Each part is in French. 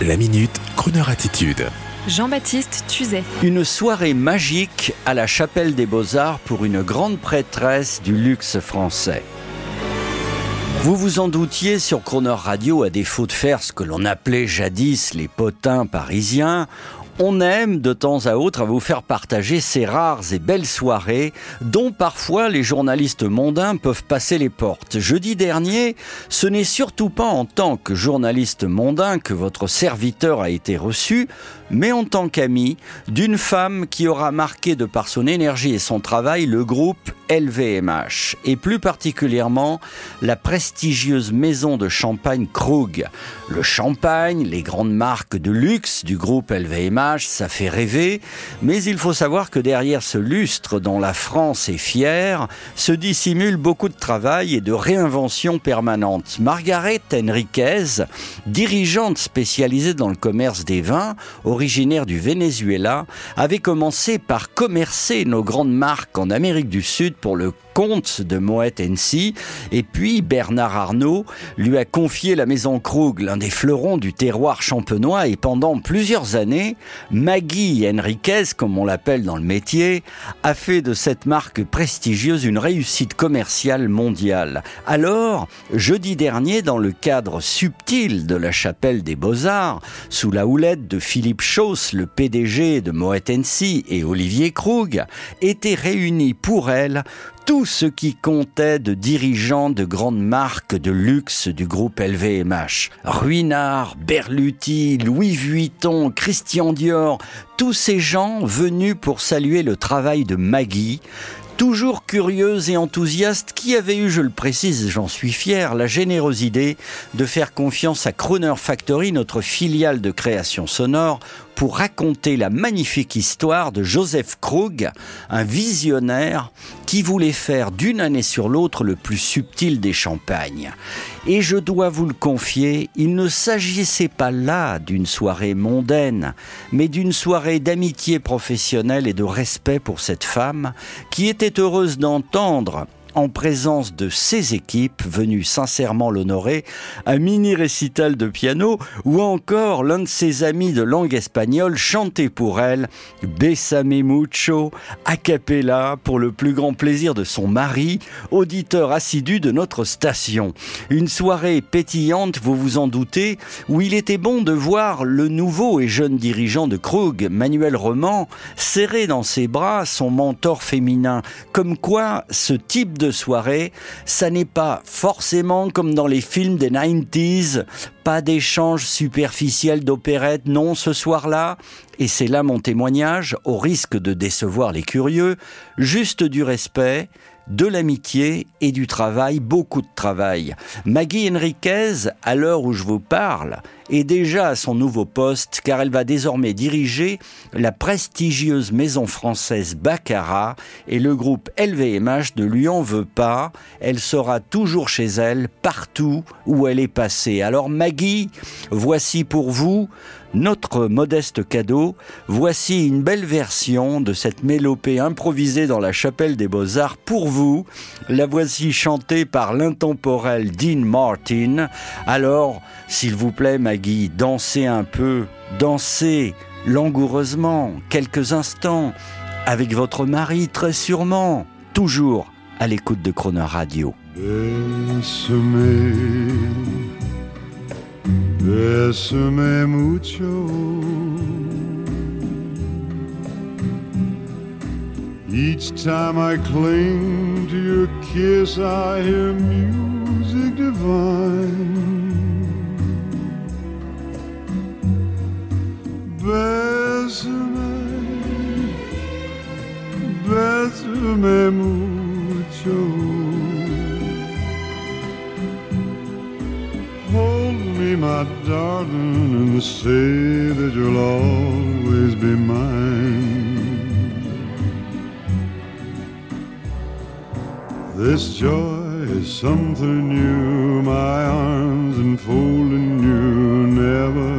La minute, Kroneur attitude. Jean-Baptiste Tuzet. Une soirée magique à la chapelle des Beaux-Arts pour une grande prêtresse du luxe français. Vous vous en doutiez sur Croner Radio, à défaut de faire ce que l'on appelait jadis les potins parisiens, on aime de temps à autre à vous faire partager ces rares et belles soirées dont parfois les journalistes mondains peuvent passer les portes. Jeudi dernier, ce n'est surtout pas en tant que journaliste mondain que votre serviteur a été reçu, mais en tant qu'ami d'une femme qui aura marqué de par son énergie et son travail le groupe LVMH et plus particulièrement la prestigieuse maison de champagne Krug. Le champagne, les grandes marques de luxe du groupe LVMH, ça fait rêver, mais il faut savoir que derrière ce lustre dont la France est fière, se dissimule beaucoup de travail et de réinvention permanente. Margaret Enriquez, dirigeante spécialisée dans le commerce des vins, originaire du Venezuela, avait commencé par commercer nos grandes marques en Amérique du Sud pour le compte de Moet Hennessy. Et puis Bernard Arnault lui a confié la maison Krug, l'un des fleurons du terroir champenois. Et pendant plusieurs années, Maggie Henriquez, comme on l'appelle dans le métier, a fait de cette marque prestigieuse une réussite commerciale mondiale. Alors, jeudi dernier, dans le cadre subtil de la chapelle des Beaux-Arts, sous la houlette de Philippe Chauss, le PDG de Moet Hennessy et Olivier Krug, étaient réunis pour elle tout ce qui comptait de dirigeants de grandes marques de luxe du groupe LVMH. Ruinard, Berluti, Louis Vuitton, Christian Dior, tous ces gens venus pour saluer le travail de Maggie, toujours curieuse et enthousiaste, qui avait eu, je le précise, j'en suis fier, la généreuse idée de faire confiance à Croner Factory, notre filiale de création sonore, pour raconter la magnifique histoire de Joseph Krug, un visionnaire qui voulait faire d'une année sur l'autre le plus subtil des champagnes. Et je dois vous le confier, il ne s'agissait pas là d'une soirée mondaine, mais d'une soirée d'amitié professionnelle et de respect pour cette femme qui était heureuse d'entendre en présence de ses équipes venues sincèrement l'honorer, un mini récital de piano ou encore l'un de ses amis de langue espagnole chantait pour elle Besame mucho a cappella pour le plus grand plaisir de son mari, auditeur assidu de notre station. Une soirée pétillante, vous vous en doutez, où il était bon de voir le nouveau et jeune dirigeant de Krug, Manuel Roman, serrer dans ses bras son mentor féminin, comme quoi ce type de de soirée, ça n'est pas forcément comme dans les films des 90s, pas d'échange superficiel d'opérette, non ce soir-là, et c'est là mon témoignage, au risque de décevoir les curieux, juste du respect, de l'amitié et du travail, beaucoup de travail. Maggie Henriquez, à l'heure où je vous parle, est déjà à son nouveau poste car elle va désormais diriger la prestigieuse maison française Baccarat et le groupe LVMH ne lui en veut pas. Elle sera toujours chez elle, partout où elle est passée. Alors Maggie, voici pour vous notre modeste cadeau, voici une belle version de cette mélopée improvisée dans la chapelle des beaux-arts pour vous. La voici chantée par l'intemporel Dean Martin. Alors, s'il vous plaît Maggie, dansez un peu, dansez langoureusement, quelques instants, avec votre mari très sûrement, toujours à l'écoute de Croner Radio. Bésame mucho. Each time I cling to your kiss, I hear music divine. Bésame, bésame mucho. Darling, and say that you'll always be mine. This joy is something new, my arms enfolding you. Never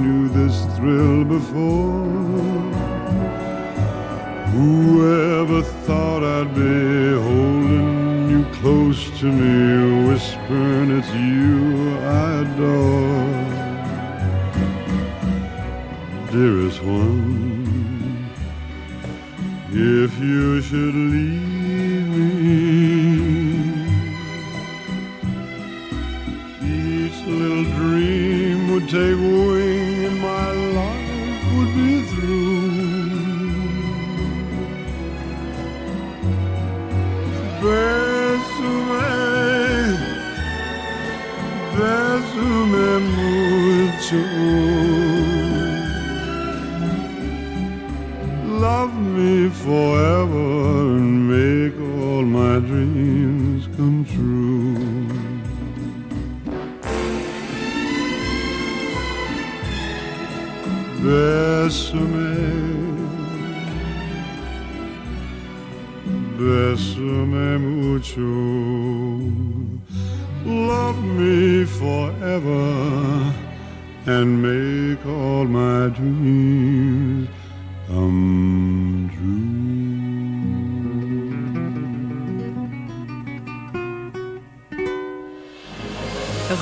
knew this thrill before. Whoever thought I'd be holding close to me, whispering it's you I adore. dearest one. If you should leave mucho. Love me forever and make all my dreams come true. Bésame, bésame mucho. Love me forever and make all my dreams.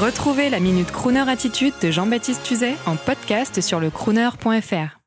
Retrouvez la Minute Crooner Attitude de Jean-Baptiste Tuzet en podcast sur le crooner.fr.